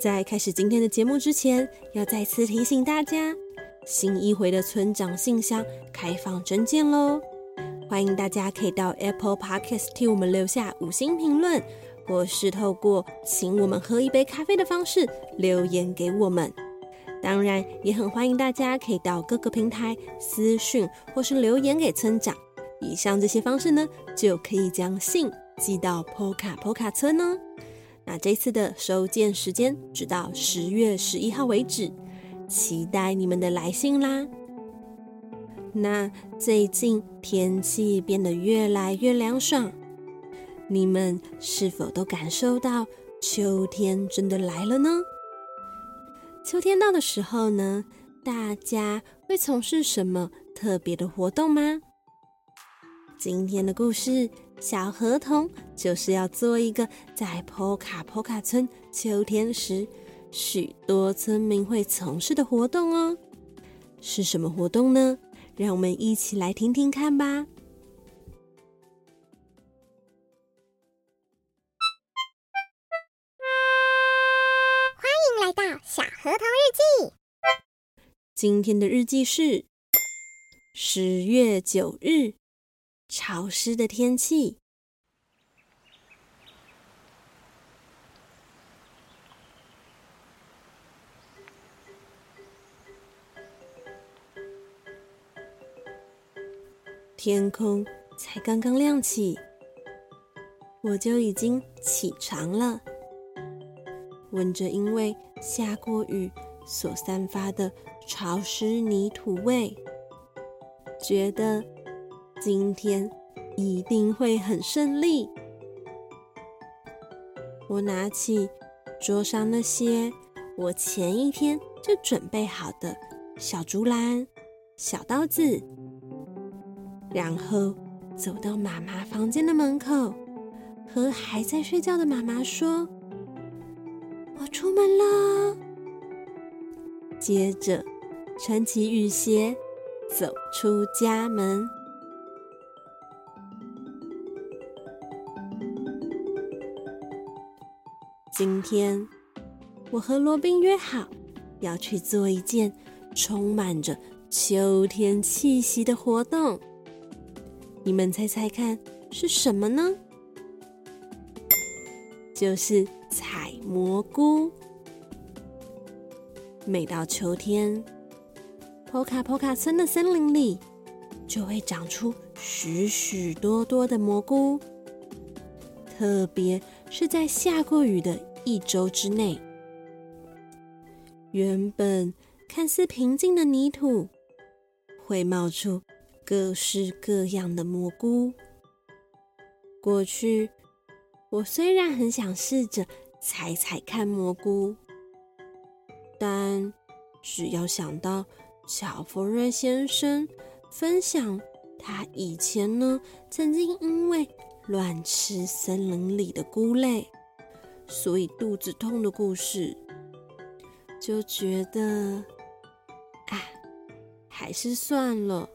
在开始今天的节目之前，要再次提醒大家，新一回的村长信箱开放征件喽！欢迎大家可以到 Apple Podcast 替我们留下五星评论，或是透过请我们喝一杯咖啡的方式留言给我们。当然，也很欢迎大家可以到各个平台私讯或是留言给村长。以上这些方式呢，就可以将信寄到 Poka Poka 村哦。那这次的收件时间直到十月十一号为止，期待你们的来信啦。那最近天气变得越来越凉爽，你们是否都感受到秋天真的来了呢？秋天到的时候呢，大家会从事什么特别的活动吗？今天的故事，小河童就是要做一个在坡卡坡卡村秋天时许多村民会从事的活动哦。是什么活动呢？让我们一起来听听看吧。欢迎来到小河童日记。今天的日记是十月九日。潮湿的天气，天空才刚刚亮起，我就已经起床了，闻着因为下过雨所散发的潮湿泥土味，觉得。今天一定会很顺利。我拿起桌上那些我前一天就准备好的小竹篮、小刀子，然后走到妈妈房间的门口，和还在睡觉的妈妈说：“我出门了。”接着穿起雨鞋，走出家门。今天，我和罗宾约好要去做一件充满着秋天气息的活动。你们猜猜看是什么呢？就是采蘑菇。每到秋天，波卡波卡村的森林里就会长出许许多多的蘑菇，特别是在下过雨的。一周之内，原本看似平静的泥土会冒出各式各样的蘑菇。过去，我虽然很想试着采采看蘑菇，但只要想到小佛瑞先生分享他以前呢曾经因为乱吃森林里的菇类。所以肚子痛的故事，就觉得，啊，还是算了。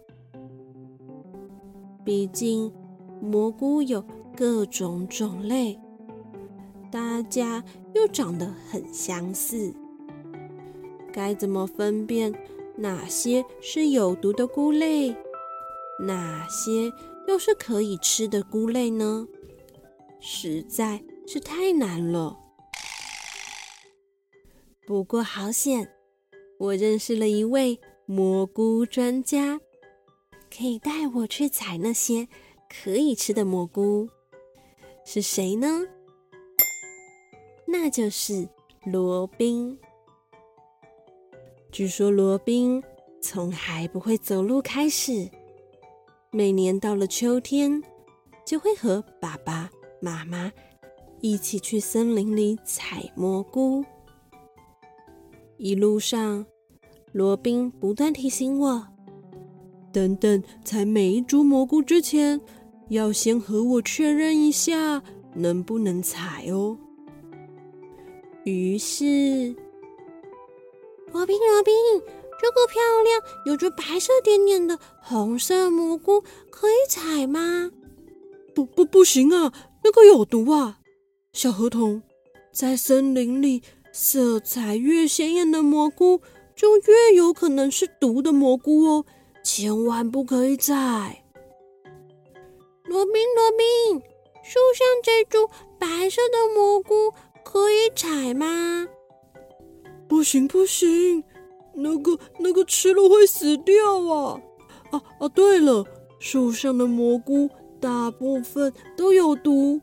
毕竟蘑菇有各种种类，大家又长得很相似，该怎么分辨哪些是有毒的菇类，哪些又是可以吃的菇类呢？实在。是太难了，不过好险，我认识了一位蘑菇专家，可以带我去采那些可以吃的蘑菇。是谁呢？那就是罗宾。据说罗宾从还不会走路开始，每年到了秋天，就会和爸爸妈妈。一起去森林里采蘑菇。一路上，罗宾不断提醒我：“等等，采每一株蘑菇之前，要先和我确认一下能不能采哦。”于是，罗宾，罗宾，这个漂亮、有着白色点点的红色蘑菇可以采吗？不不，不行啊，那个有毒啊！小河童，在森林里，色彩越鲜艳的蘑菇就越有可能是毒的蘑菇哦，千万不可以采。罗宾，罗宾，树上这株白色的蘑菇。可以采吗？不行不行，那个那个吃了会死掉啊！啊啊！对了，树上的蘑菇大部分都有毒。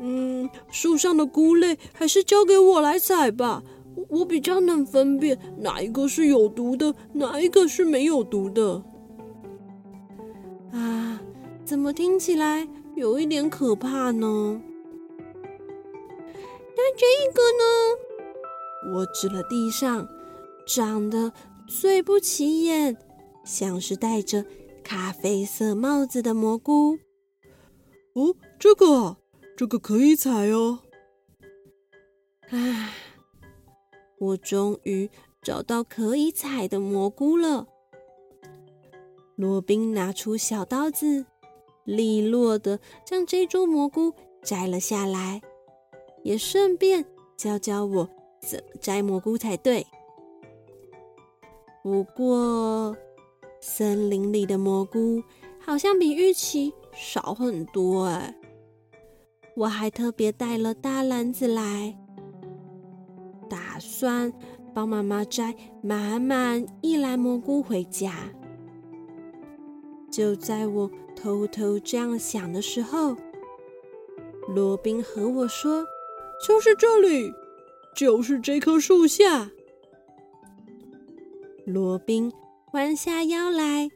嗯，树上的菇类还是交给我来采吧，我比较能分辨哪一个是有毒的，哪一个是没有毒的。啊，怎么听起来有一点可怕呢？那这个呢？我指了地上，长得最不起眼，像是戴着咖啡色帽子的蘑菇。哦，这个，这个可以采哦。唉，我终于找到可以采的蘑菇了。罗宾拿出小刀子，利落的将这株蘑菇摘了下来。也顺便教教我怎么摘蘑菇才对。不过，森林里的蘑菇好像比预期少很多哎。我还特别带了大篮子来，打算帮妈妈摘满满一篮蘑菇回家。就在我偷偷这样想的时候，罗宾和我说。就是这里，就是这棵树下。罗宾弯下腰来，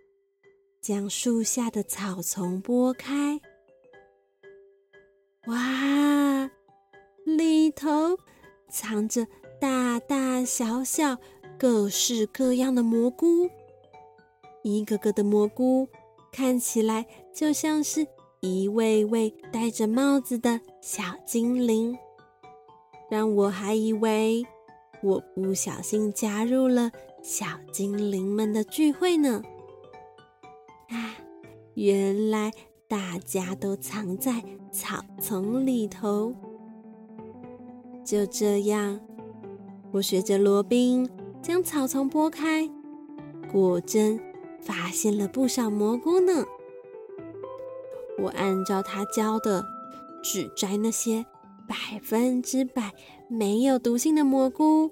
将树下的草丛拨开。哇，里头藏着大大小小、各式各样的蘑菇，一个个的蘑菇看起来就像是一位位戴着帽子的小精灵。让我还以为我不小心加入了小精灵们的聚会呢！啊，原来大家都藏在草丛里头。就这样，我学着罗宾将草丛拨开，果真发现了不少蘑菇呢。我按照他教的，只摘那些。百分之百没有毒性的蘑菇，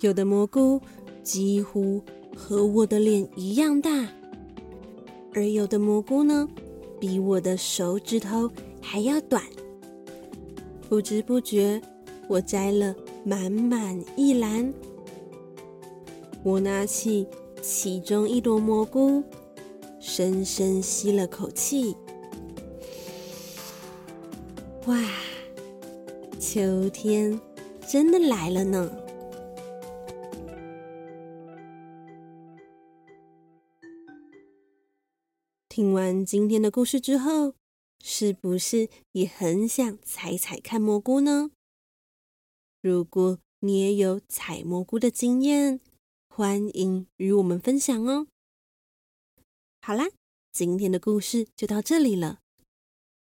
有的蘑菇几乎和我的脸一样大，而有的蘑菇呢，比我的手指头还要短。不知不觉，我摘了满满一篮。我拿起其中一朵蘑菇，深深吸了口气。哇，秋天真的来了呢！听完今天的故事之后，是不是也很想采采看蘑菇呢？如果你也有采蘑菇的经验，欢迎与我们分享哦。好啦，今天的故事就到这里了。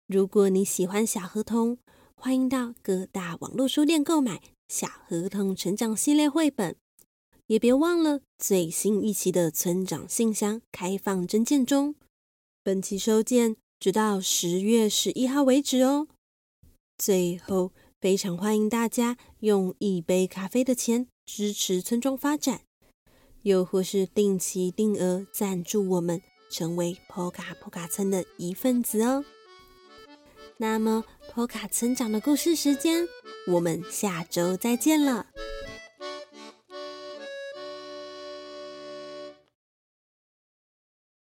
如果你喜欢小河童，欢迎到各大网络书店购买《小河童成长系列》绘本，也别忘了最新一期的村长信箱开放征件中，本期收件直到十月十一号为止哦。最后，非常欢迎大家用一杯咖啡的钱支持村庄发展，又或是定期定额赞助我们，成为破卡破卡村的一份子哦。那么，波卡村长的故事时间，我们下周再见了。